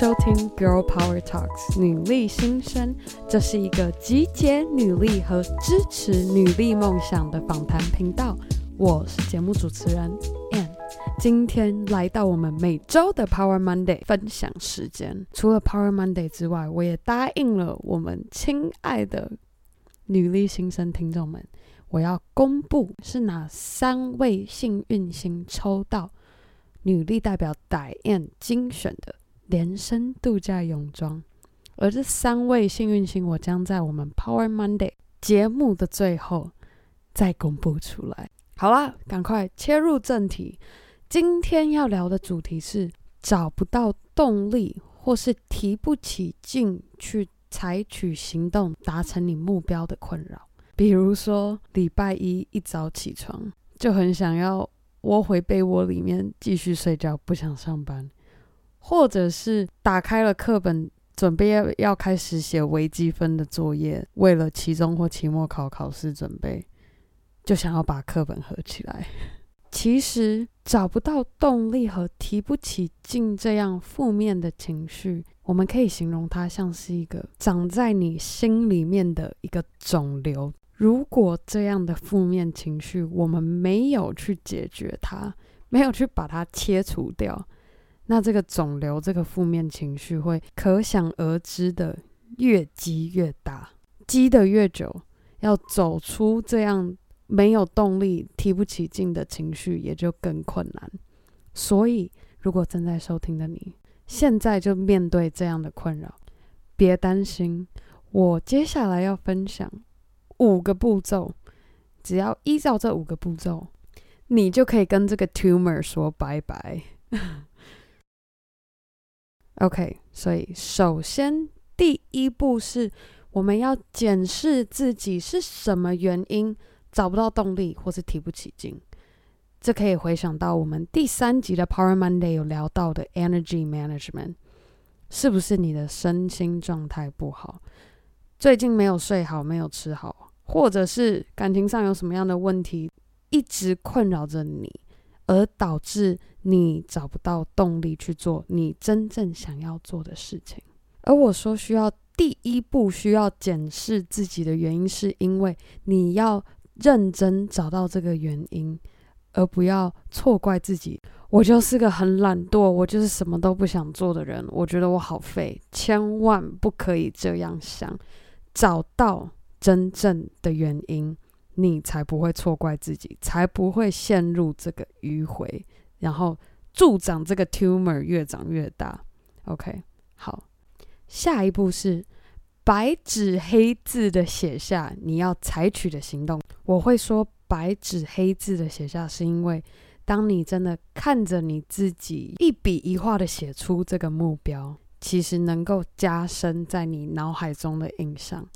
收听《Girl Power Talks》女力新生，这是一个集结女力和支持女力梦想的访谈频道。我是节目主持人 Ann，今天来到我们每周的 Power Monday 分享时间。除了 Power Monday 之外，我也答应了我们亲爱的女力新生听众们，我要公布是哪三位幸运星抽到女力代表 Diane 精选的。连身度假泳装，而这三位幸运星，我将在我们 Power Monday 节目的最后再公布出来。好啦，赶快切入正题。今天要聊的主题是找不到动力，或是提不起劲去采取行动，达成你目标的困扰。比如说，礼拜一一早起床就很想要窝回被窝里面继续睡觉，不想上班。或者是打开了课本，准备要要开始写微积分的作业，为了期中或期末考考试准备，就想要把课本合起来。其实找不到动力和提不起劲这样负面的情绪，我们可以形容它像是一个长在你心里面的一个肿瘤。如果这样的负面情绪我们没有去解决它，没有去把它切除掉。那这个肿瘤，这个负面情绪会可想而知的越积越大，积得越久，要走出这样没有动力、提不起劲的情绪也就更困难。所以，如果正在收听的你，现在就面对这样的困扰，别担心，我接下来要分享五个步骤，只要依照这五个步骤，你就可以跟这个 tumor 说拜拜。OK，所以首先第一步是，我们要检视自己是什么原因找不到动力或是提不起劲。这可以回想到我们第三集的 Power Monday 有聊到的 Energy Management，是不是你的身心状态不好？最近没有睡好，没有吃好，或者是感情上有什么样的问题，一直困扰着你？而导致你找不到动力去做你真正想要做的事情。而我说需要第一步需要检视自己的原因，是因为你要认真找到这个原因，而不要错怪自己。我就是个很懒惰，我就是什么都不想做的人。我觉得我好废，千万不可以这样想。找到真正的原因。你才不会错怪自己，才不会陷入这个迂回，然后助长这个 tumor 越长越大。OK，好，下一步是白纸黑字的写下你要采取的行动。我会说白纸黑字的写下，是因为当你真的看着你自己一笔一画的写出这个目标，其实能够加深在你脑海中的印象。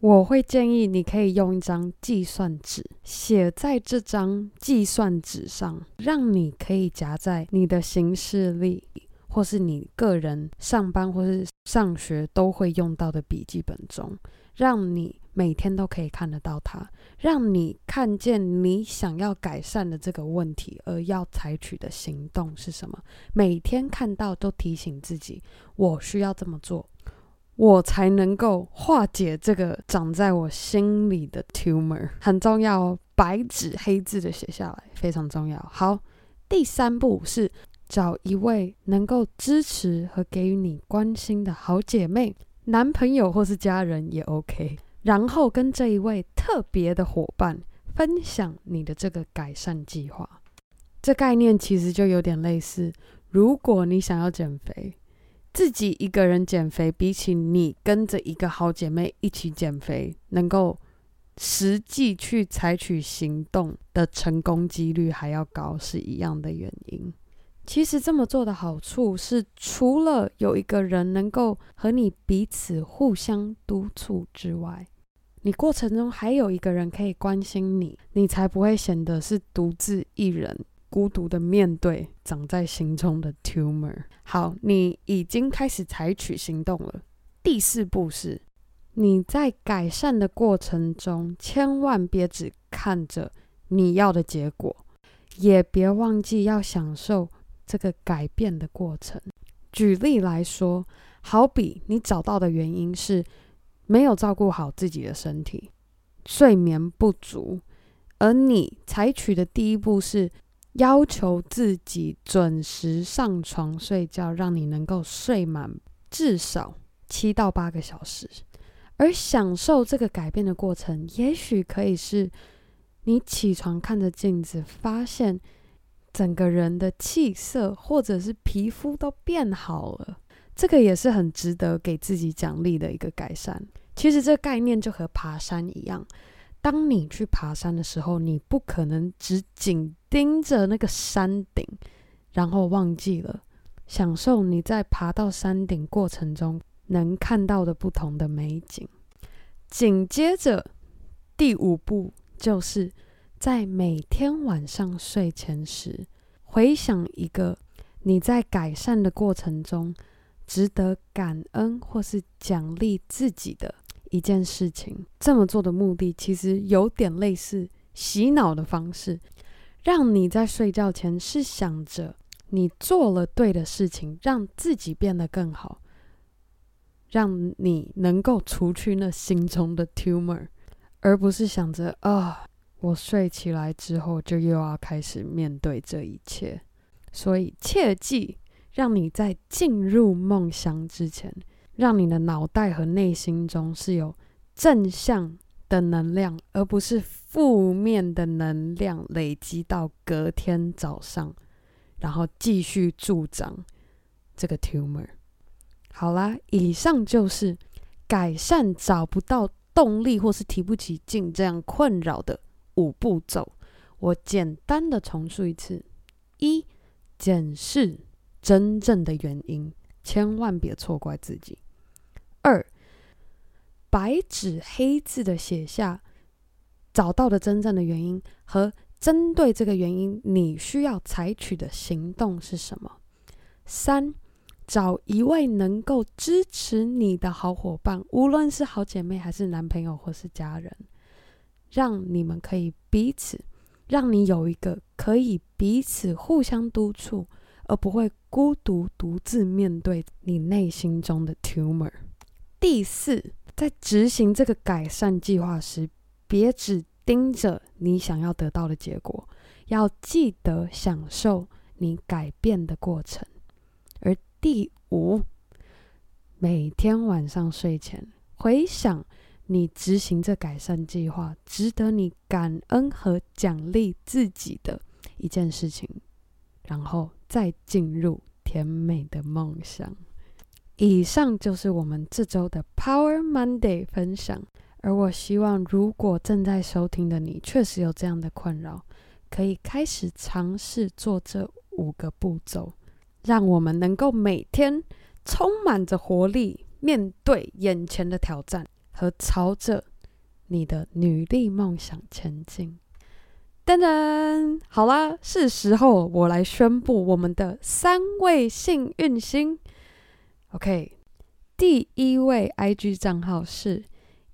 我会建议你可以用一张计算纸写在这张计算纸上，让你可以夹在你的行事历，或是你个人上班或是上学都会用到的笔记本中，让你每天都可以看得到它，让你看见你想要改善的这个问题，而要采取的行动是什么。每天看到都提醒自己，我需要这么做。我才能够化解这个长在我心里的 tumor，很重要哦，白纸黑字的写下来，非常重要。好，第三步是找一位能够支持和给予你关心的好姐妹、男朋友或是家人也 OK，然后跟这一位特别的伙伴分享你的这个改善计划。这概念其实就有点类似，如果你想要减肥。自己一个人减肥，比起你跟着一个好姐妹一起减肥，能够实际去采取行动的成功几率还要高，是一样的原因。其实这么做的好处是，除了有一个人能够和你彼此互相督促之外，你过程中还有一个人可以关心你，你才不会显得是独自一人。孤独的面对长在心中的 tumor。好，你已经开始采取行动了。第四步是，你在改善的过程中，千万别只看着你要的结果，也别忘记要享受这个改变的过程。举例来说，好比你找到的原因是没有照顾好自己的身体，睡眠不足，而你采取的第一步是要求自己准时上床睡觉，让你能够睡满至少七到八个小时。而享受这个改变的过程，也许可以是你起床看着镜子，发现整个人的气色或者是皮肤都变好了。这个也是很值得给自己奖励的一个改善。其实这个概念就和爬山一样，当你去爬山的时候，你不可能只紧盯着那个山顶，然后忘记了享受你在爬到山顶过程中。能看到的不同的美景。紧接着，第五步就是在每天晚上睡前时，回想一个你在改善的过程中值得感恩或是奖励自己的一件事情。这么做的目的其实有点类似洗脑的方式，让你在睡觉前是想着你做了对的事情，让自己变得更好。让你能够除去那心中的 tumor，而不是想着啊，我睡起来之后就又要开始面对这一切。所以切记，让你在进入梦乡之前，让你的脑袋和内心中是有正向的能量，而不是负面的能量累积到隔天早上，然后继续助长这个 tumor。好啦，以上就是改善找不到动力或是提不起劲这样困扰的五步骤。我简单的重述一次：一、检视真正的原因，千万别错怪自己；二、白纸黑字的写下找到的真正的原因和针对这个原因你需要采取的行动是什么；三、找一位能够支持你的好伙伴，无论是好姐妹还是男朋友或是家人，让你们可以彼此，让你有一个可以彼此互相督促，而不会孤独独自面对你内心中的 tumor。第四，在执行这个改善计划时，别只盯着你想要得到的结果，要记得享受你改变的过程。而第五，每天晚上睡前回想你执行这改善计划，值得你感恩和奖励自己的一件事情，然后再进入甜美的梦乡。以上就是我们这周的 Power Monday 分享。而我希望，如果正在收听的你确实有这样的困扰，可以开始尝试做这五个步骤。让我们能够每天充满着活力，面对眼前的挑战，和朝着你的女力梦想前进。噔噔，好啦，是时候我来宣布我们的三位幸运星。OK，第一位 IG 账号是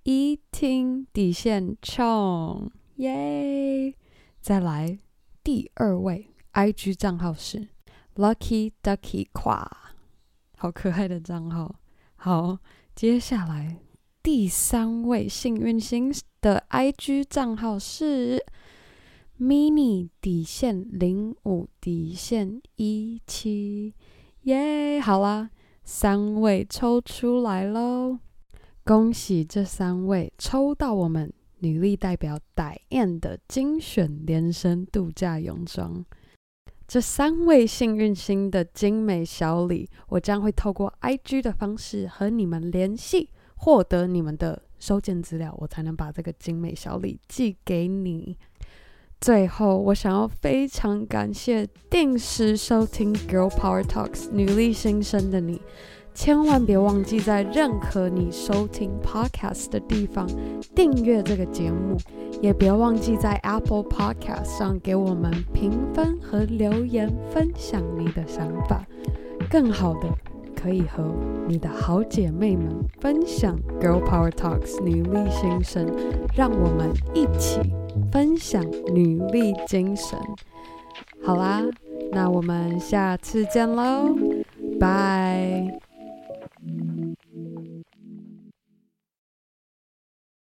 eating 底线 Chong，耶！再来，第二位 IG 账号是。Lucky Ducky 夸，好可爱的账号。好，接下来第三位幸运星的 IG 账号是 Mini 底线零五底线一七，耶！好啦，三位抽出来喽，恭喜这三位抽到我们女力代表戴燕的精选连身度假泳装。这三位幸运星的精美小礼，我将会透过 IG 的方式和你们联系，获得你们的收件资料，我才能把这个精美小礼寄给你。最后，我想要非常感谢定时收听 Girl Power Talks 女力新生的你。千万别忘记在任何你收听 podcast 的地方订阅这个节目，也别忘记在 Apple Podcast 上给我们评分和留言，分享你的想法。更好的，可以和你的好姐妹们分享 Girl Power Talks 女力新生，让我们一起分享女力精神。好啦，那我们下次见喽。拜。